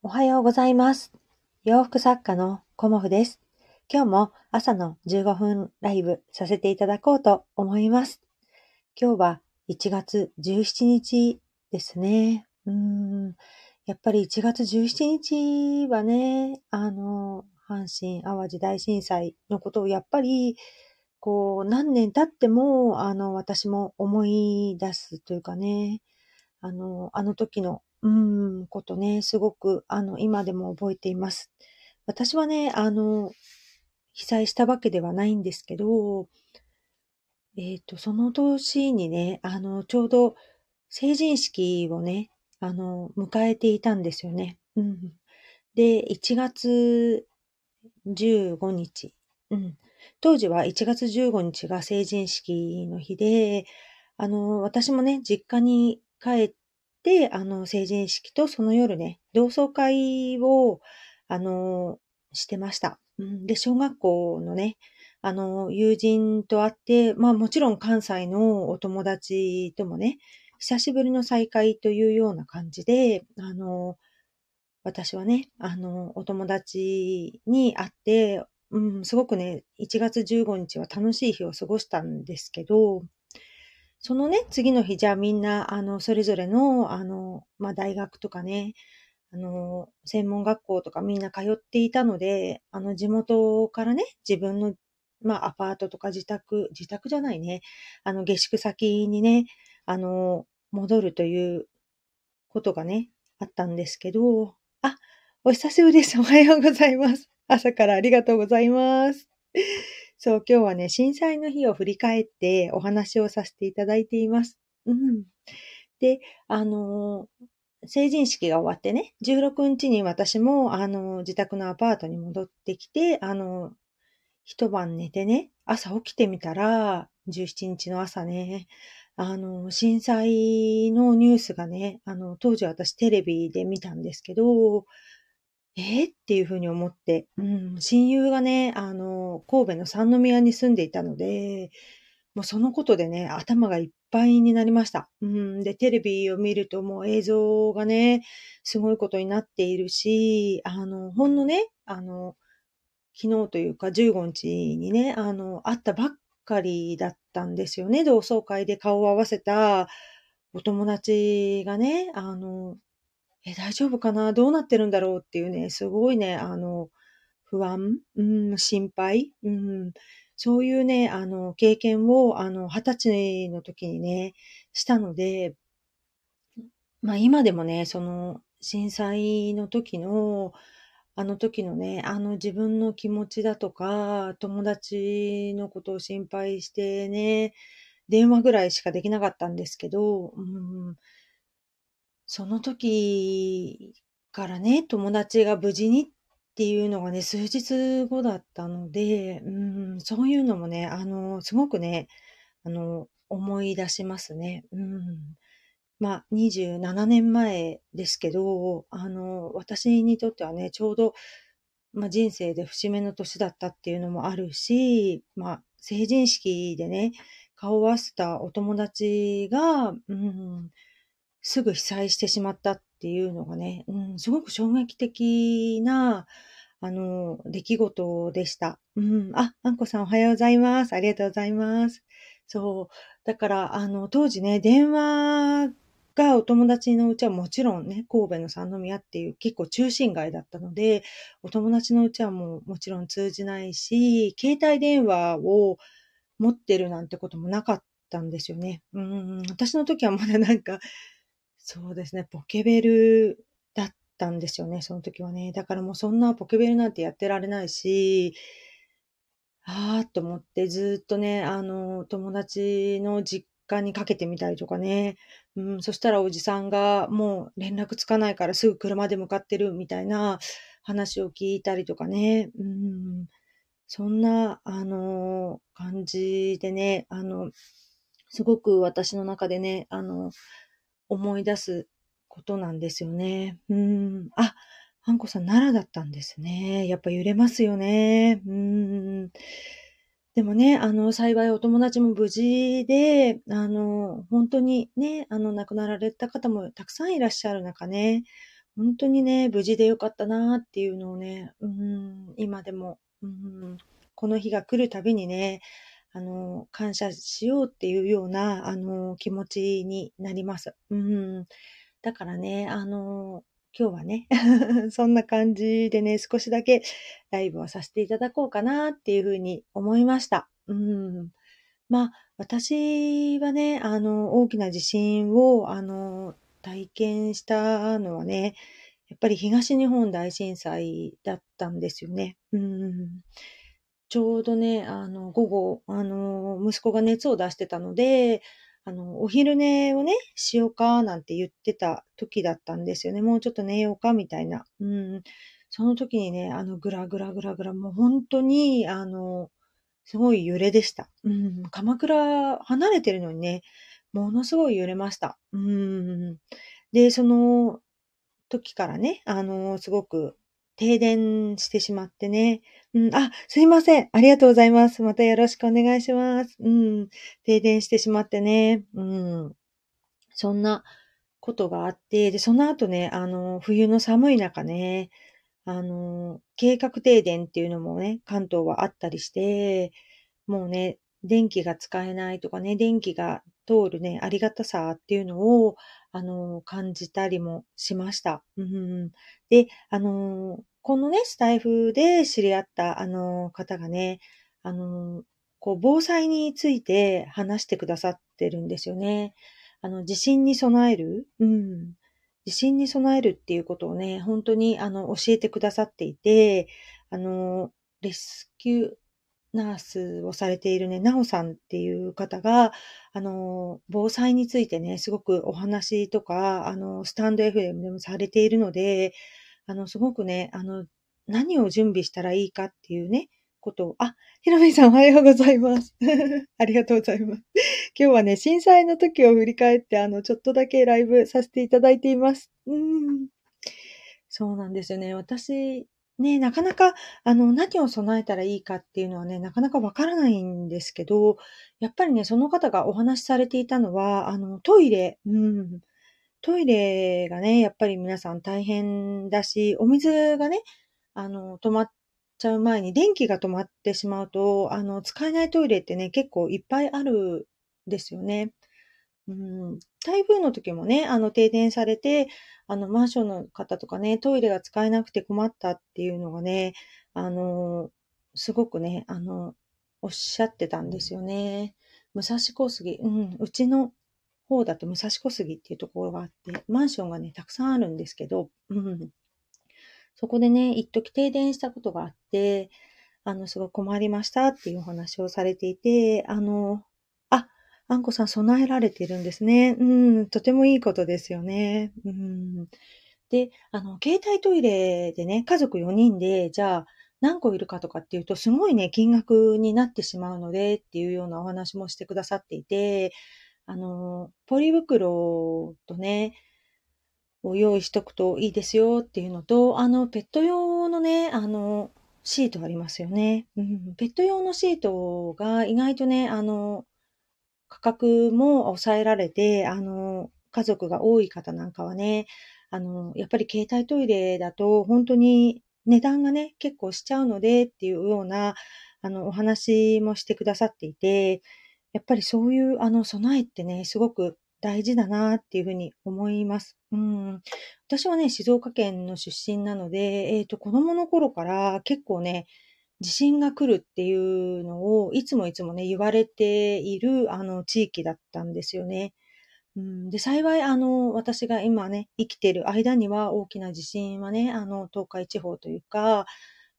おはようございます。洋服作家のコモフです。今日も朝の15分ライブさせていただこうと思います。今日は1月17日ですね。うん。やっぱり1月17日はね、あの、阪神淡路大震災のことをやっぱり、こう、何年経っても、あの、私も思い出すというかね、あの、あの時の、うん、ことね、すごく、あの、今でも覚えています。私はね、あの、被災したわけではないんですけど、えっ、と、その年にね、あの、ちょうど成人式をね、あの、迎えていたんですよね。うん。で、1月15日。うん。当時は1月15日が成人式の日で、あの、私もね、実家に帰って、あの、成人式とその夜ね、同窓会を、あの、してました。で、小学校のね、あの、友人と会って、まあもちろん関西のお友達ともね、久しぶりの再会というような感じで、あの、私はね、あの、お友達に会って、うん、すごくね、1月15日は楽しい日を過ごしたんですけど、そのね、次の日、じゃあみんな、あの、それぞれの、あの、まあ、大学とかね、あの、専門学校とかみんな通っていたので、あの、地元からね、自分の、まあ、アパートとか自宅、自宅じゃないね、あの、下宿先にね、あの、戻るということがね、あったんですけど、あ、お久しぶりです。おはようございます。朝からありがとうございます。そう、今日はね、震災の日を振り返ってお話をさせていただいています。うん。で、あの成人式が終わってね、16日に私も、あの、自宅のアパートに戻ってきて、あの、一晩寝てね、朝起きてみたら、17日の朝ね、あの、震災のニュースがね、あの、当時私テレビで見たんですけど、えー、っていうふうに思って、うん、親友がね、あの、神戸の三宮に住んでいたので、もうそのことでね、頭がいっぱいになりました。うん、で、テレビを見るともう映像がね、すごいことになっているし、あの、ほんのね、あの、昨日というか15日にね、あの、会ったばっかりだったんですよね。同窓会で顔を合わせたお友達がね、あの、え、大丈夫かな？どうなってるんだろう？っていうね、すごいね、あの、不安、うん、心配、うん、そういうね、あの、経験を、あの、二十歳の時にね、したので、まあ今でもね、その、震災の時の、あの時のね、あの自分の気持ちだとか、友達のことを心配してね、電話ぐらいしかできなかったんですけど、うん、その時からね、友達が無事にっていうのがね、数日後だったので、うん、そういうのもね、あの、すごくね、あの、思い出しますね。うん。まあ、27年前ですけど、あの、私にとってはね、ちょうど、まあ、人生で節目の年だったっていうのもあるし、まあ、成人式でね、顔を合わせたお友達が、うん、すぐ被災してしまったっていうのがね、うん、すごく衝撃的な、あの、出来事でした。うん、あ、あんこさんおはようございます。ありがとうございます。そう。だから、あの、当時ね、電話がお友達のうちはもちろんね、神戸の三宮っていう結構中心街だったので、お友達のうちはもうもちろん通じないし、携帯電話を持ってるなんてこともなかったんですよね。うん、私の時はまだなんか、そうですね、ポケベルだったんですよね、その時はね。だからもうそんなポケベルなんてやってられないし、あーっと思ってずっとね、あの、友達の実家にかけてみたりとかね。うん、そしたらおじさんがもう連絡つかないからすぐ車で向かってるみたいな話を聞いたりとかね。うん、そんな、あの、感じでね、あの、すごく私の中でね、あの、思い出すことなんですよね。うん、あ、あんこさん奈良だったんですね。やっぱ揺れますよね。うん。でもね、あの、幸いお友達も無事で、あの、本当にね、あの、亡くなられた方もたくさんいらっしゃる中ね、本当にね、無事でよかったなっていうのをね、うん、今でも、うん、この日が来るたびにね、あの、感謝しようっていうような、あの、気持ちになります。うん。だからね、あの、今日はね、そんな感じでね、少しだけライブをさせていただこうかなっていうふうに思いました。うん。まあ、私はね、あの、大きな地震を、あの、体験したのはね、やっぱり東日本大震災だったんですよね。うん。ちょうどね、あの、午後、あの、息子が熱を出してたので、あの、お昼寝をね、しようかなんて言ってた時だったんですよね。もうちょっと寝ようかみたいな。うん。その時にね、あの、ぐらぐらぐらぐら、もう本当に、あの、すごい揺れでした。うん。鎌倉離れてるのにね、ものすごい揺れました。うん。で、その時からね、あの、すごく停電してしまってね。うん、あ、すいません。ありがとうございます。またよろしくお願いします。うん、停電してしまってね。うん、そんなことがあって、で、その後ね、あの、冬の寒い中ね、あの、計画停電っていうのもね、関東はあったりして、もうね、電気が使えないとかね、電気が通るね、ありがたさっていうのを、あの、感じたりもしました。うん、で、あの、このね、スタイフで知り合った、あの、方がね、あの、こう、防災について話してくださってるんですよね。あの、地震に備える、うん。地震に備えるっていうことをね、本当に、あの、教えてくださっていて、あの、レスキューナースをされているね、なおさんっていう方が、あの、防災についてね、すごくお話とか、あの、スタンド FM でもされているので、あの、すごくね、あの、何を準備したらいいかっていうね、ことを、あ、ひろみさんおはようございます。ありがとうございます。今日はね、震災の時を振り返って、あの、ちょっとだけライブさせていただいています。うん。そうなんですよね。私、ね、なかなか、あの、何を備えたらいいかっていうのはね、なかなかわからないんですけど、やっぱりね、その方がお話しされていたのは、あの、トイレ、うん。トイレがね、やっぱり皆さん大変だし、お水がね、あの、止まっちゃう前に電気が止まってしまうと、あの、使えないトイレってね、結構いっぱいあるんですよね。うん、台風の時もね、あの、停電されて、あの、マンションの方とかね、トイレが使えなくて困ったっていうのがね、あの、すごくね、あの、おっしゃってたんですよね。武蔵小杉、うん、うちの方だと武蔵小杉っていうところがあって、マンションがね、たくさんあるんですけど、うん、そこでね、一時停電したことがあって、あの、すごい困りましたっていうお話をされていて、あの、あ、んこさん備えられているんですね。うん、とてもいいことですよね。うん。で、あの、携帯トイレでね、家族4人で、じゃあ、何個いるかとかっていうと、すごいね、金額になってしまうのでっていうようなお話もしてくださっていて、あの、ポリ袋とね、を用意しとくといいですよっていうのと、あの、ペット用のね、あの、シートありますよね。うん、ペット用のシートが意外とね、あの、価格も抑えられて、あの、家族が多い方なんかはね、あの、やっぱり携帯トイレだと本当に値段がね、結構しちゃうのでっていうような、あの、お話もしてくださっていて、やっぱりそういう、あの、備えってね、すごく大事だなっていうふうに思います。うん。私はね、静岡県の出身なので、えっ、ー、と、子供の頃から結構ね、地震が来るっていうのをいつもいつもね、言われている、あの、地域だったんですよね。うん、で、幸い、あの、私が今ね、生きている間には大きな地震はね、あの、東海地方というか、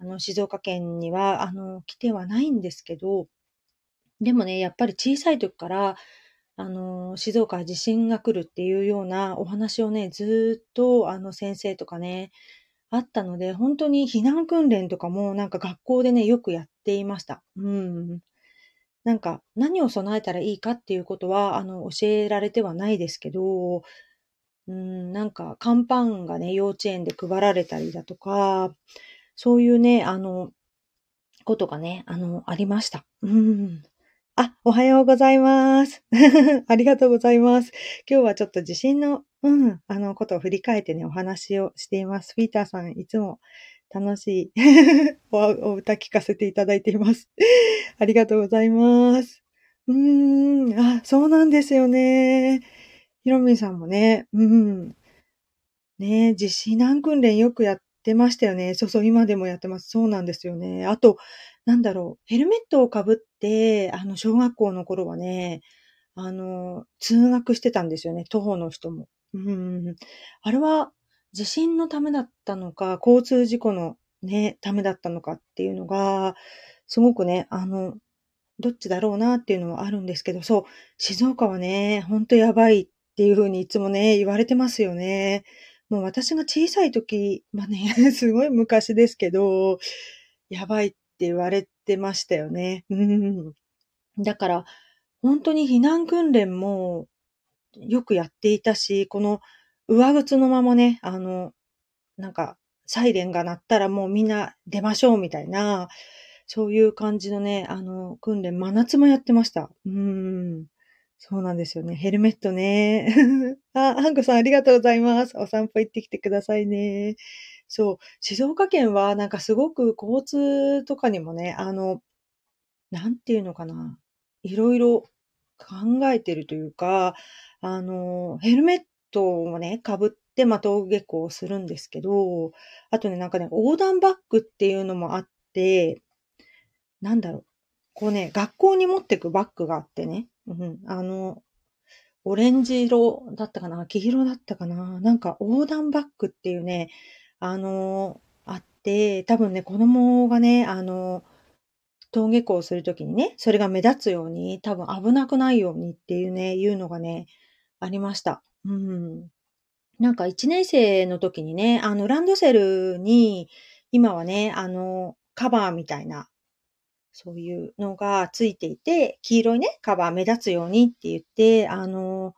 あの、静岡県には、あの、来てはないんですけど、でもね、やっぱり小さい時から、あの、静岡は地震が来るっていうようなお話をね、ずっと、あの、先生とかね、あったので、本当に避難訓練とかもなんか学校でね、よくやっていました。うん。なんか、何を備えたらいいかっていうことは、あの、教えられてはないですけど、うん、なんか、乾パンがね、幼稚園で配られたりだとか、そういうね、あの、ことがね、あの、ありました。うん。あ、おはようございます。ありがとうございます。今日はちょっと地震のうん、あのことを振り返ってね、お話をしています。ピーターさん、いつも楽しい お歌聞かせていただいています。ありがとうございます。うーん、あ、そうなんですよね。ひろみんさんもね、うん。ね、実施難訓練よくやってましたよね。そうそう、今でもやってます。そうなんですよね。あと、なんだろう、ヘルメットをかぶって、あの、小学校の頃はね、あの、通学してたんですよね。徒歩の人も。うん。あれは、地震のためだったのか、交通事故のね、ためだったのかっていうのが、すごくね、あの、どっちだろうなっていうのはあるんですけど、そう、静岡はね、ほんとやばいっていうふうにいつもね、言われてますよね。もう私が小さい時、まね、すごい昔ですけど、やばいって言われてましたよね。うん。だから、本当に避難訓練もよくやっていたし、この上靴のままね、あの、なんか、サイレンが鳴ったらもうみんな出ましょうみたいな、そういう感じのね、あの、訓練、真夏もやってました。うん。そうなんですよね。ヘルメットね。あ、ハンコさんありがとうございます。お散歩行ってきてくださいね。そう。静岡県はなんかすごく交通とかにもね、あの、なんていうのかな。いろいろ考えてるというか、あの、ヘルメットをね、被って、ま、登下校するんですけど、あとね、なんかね、横断バッグっていうのもあって、なんだろう。こうね、学校に持ってくバッグがあってね、うん、あの、オレンジ色だったかな黄色だったかななんか横断バッグっていうね、あの、あって、多分ね、子供がね、あの、登下校するときにね、それが目立つように、多分危なくないようにっていうね、いうのがね、ありました。うん。なんか1年生の時にね、あの、ランドセルに、今はね、あの、カバーみたいな、そういうのがついていて、黄色いね、カバー目立つようにって言って、あの、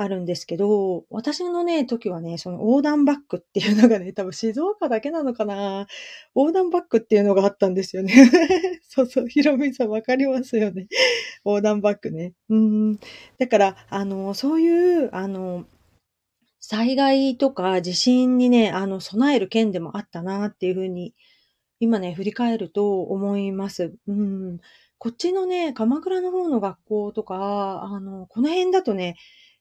あるんですけど、私のね、時はね、その横断バッグっていうのがね、多分静岡だけなのかな横断バッグっていうのがあったんですよね。そうそう、ひろみさんわかりますよね。横断バッグね。うん。だから、あの、そういう、あの、災害とか地震にね、あの、備える件でもあったなっていうふうに、今ね、振り返ると思います。うん。こっちのね、鎌倉の方の学校とか、あの、この辺だとね、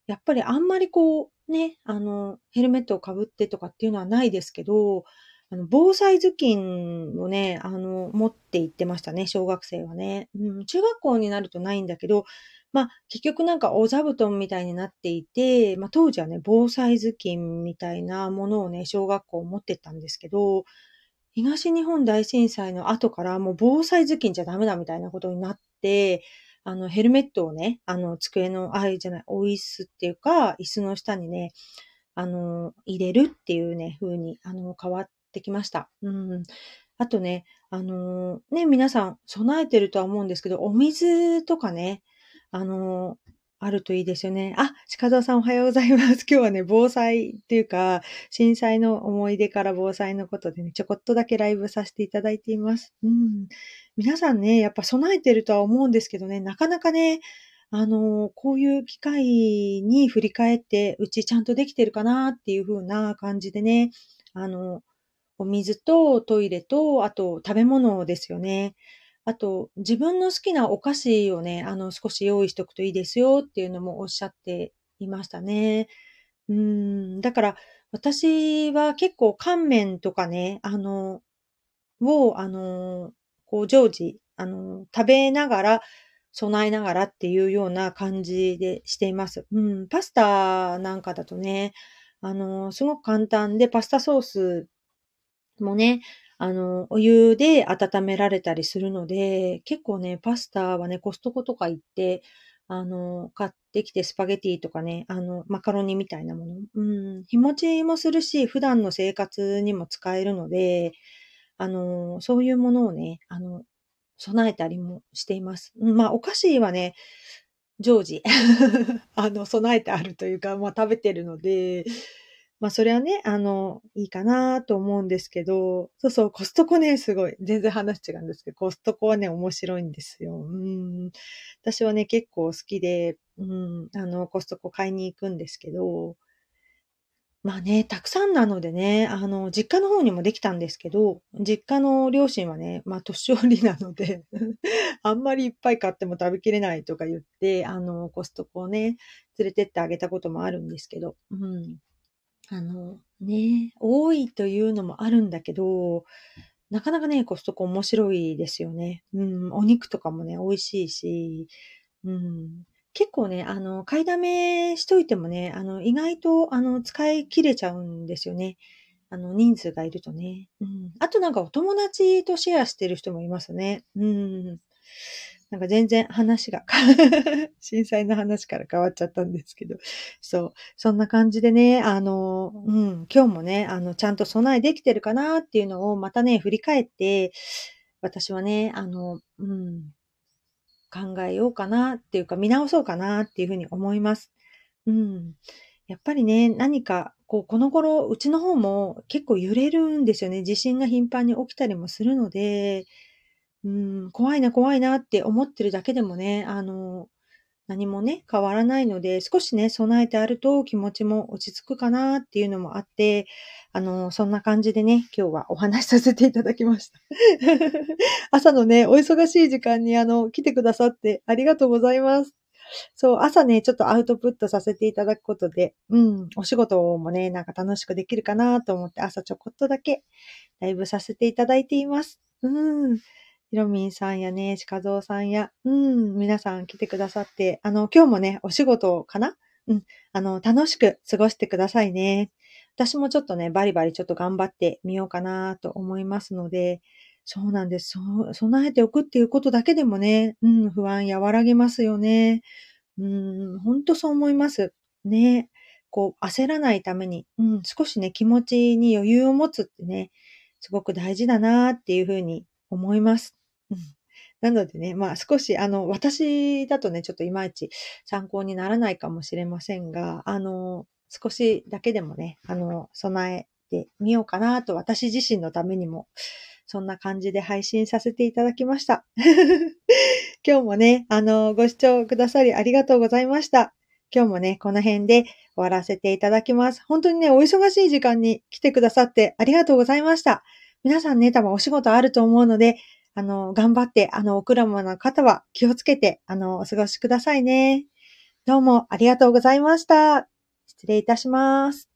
やっぱりあんまりこう、ね、あの、ヘルメットをかぶってとかっていうのはないですけど、あの、防災頭巾をね、あの、持って行ってましたね、小学生はね。うん、中学校になるとないんだけど、まあ、結局なんかお座布団みたいになっていて、まあ、当時はね、防災頭巾みたいなものをね、小学校持ってったんですけど、東日本大震災の後からもう防災頭巾じゃダメだみたいなことになって、あの、ヘルメットをね、あの、机の、あ、じゃない、お椅子っていうか、椅子の下にね、あの、入れるっていうね、風に、あの、変わってきました。うん。あとね、あのね、皆さん備えてるとは思うんですけど、お水とかね、あのあるといいですよね。あ、鹿沢さんおはようございます。今日はね、防災っていうか、震災の思い出から防災のことでね、ちょこっとだけライブさせていただいています。うん。皆さんね、やっぱ備えてるとは思うんですけどね、なかなかね、あの、こういう機会に振り返って、うちちゃんとできてるかなっていう風な感じでね、あの、お水とトイレと、あと食べ物ですよね。あと、自分の好きなお菓子をね、あの、少し用意しとくといいですよっていうのもおっしゃっていましたね。うん、だから、私は結構乾麺とかね、あの、を、あの、こう常時、あの、食べながら、備えながらっていうような感じでしています。うん、パスタなんかだとね、あの、すごく簡単で、パスタソースもね、あの、お湯で温められたりするので、結構ね、パスタはね、コストコとか行って、あの、買ってきてスパゲティとかね、あの、マカロニみたいなもの。うん、日持ちもするし、普段の生活にも使えるので、あの、そういうものをね、あの、備えたりもしています。まあ、お菓子はね、常時 あの、備えてあるというか、まあ、食べてるので、まあ、それはね、あの、いいかなと思うんですけど、そうそう、コストコね、すごい、全然話違うんですけど、コストコはね、面白いんですよ。うん。私はね、結構好きで、うん、あの、コストコ買いに行くんですけど、まあね、たくさんなのでね、あの、実家の方にもできたんですけど、実家の両親はね、まあ年寄りなので あんまりいっぱい買っても食べきれないとか言って、あの、コストコをね、連れてってあげたこともあるんですけど、うん。あの、ね、多いというのもあるんだけど、なかなかね、コストコ面白いですよね。うん、お肉とかもね、美味しいし、うん、結構ね、あの、買いだめしといてもね、あの、意外と、あの、使い切れちゃうんですよね。あの、人数がいるとね。うん。あとなんかお友達とシェアしてる人もいますね。うん。なんか全然話が 震災の話から変わっちゃったんですけど。そう。そんな感じでね、あの、うん、今日もね、あの、ちゃんと備えできてるかなっていうのをまたね、振り返って、私はね、あの、うん、考えようかなっていうか見直そうかなっていうふうに思います。うん。やっぱりね、何か、こう、この頃、うちの方も結構揺れるんですよね。地震が頻繁に起きたりもするので、うん、怖いな、怖いなって思ってるだけでもね、あの、何もね、変わらないので、少しね、備えてあると気持ちも落ち着くかなっていうのもあって、あの、そんな感じでね、今日はお話しさせていただきました。朝のね、お忙しい時間にあの、来てくださってありがとうございます。そう、朝ね、ちょっとアウトプットさせていただくことで、うん、お仕事もね、なんか楽しくできるかなと思って朝ちょこっとだけライブさせていただいています。うん。ひろみんさんやね、しかぞうさんや、うん、皆さん来てくださって、あの、今日もね、お仕事かな？うん、あの、楽しく過ごしてくださいね。私もちょっとね、バリバリちょっと頑張ってみようかなと思いますので、そうなんです。そ備えておくっていうことだけでもね、うん、不安和らげますよね。うん、ほんとそう思います。ね。こう、焦らないために、うん、少しね、気持ちに余裕を持つってね、すごく大事だなっていうふうに思います。なのでね、まあ少し、あの、私だとね、ちょっといまいち参考にならないかもしれませんが、あの、少しだけでもね、あの、備えてみようかなと、私自身のためにも、そんな感じで配信させていただきました。今日もね、あの、ご視聴くださりありがとうございました。今日もね、この辺で終わらせていただきます。本当にね、お忙しい時間に来てくださってありがとうございました。皆さんね、多分お仕事あると思うので、あの、頑張って、あの、お車の方は気をつけて、あの、お過ごしくださいね。どうもありがとうございました。失礼いたします。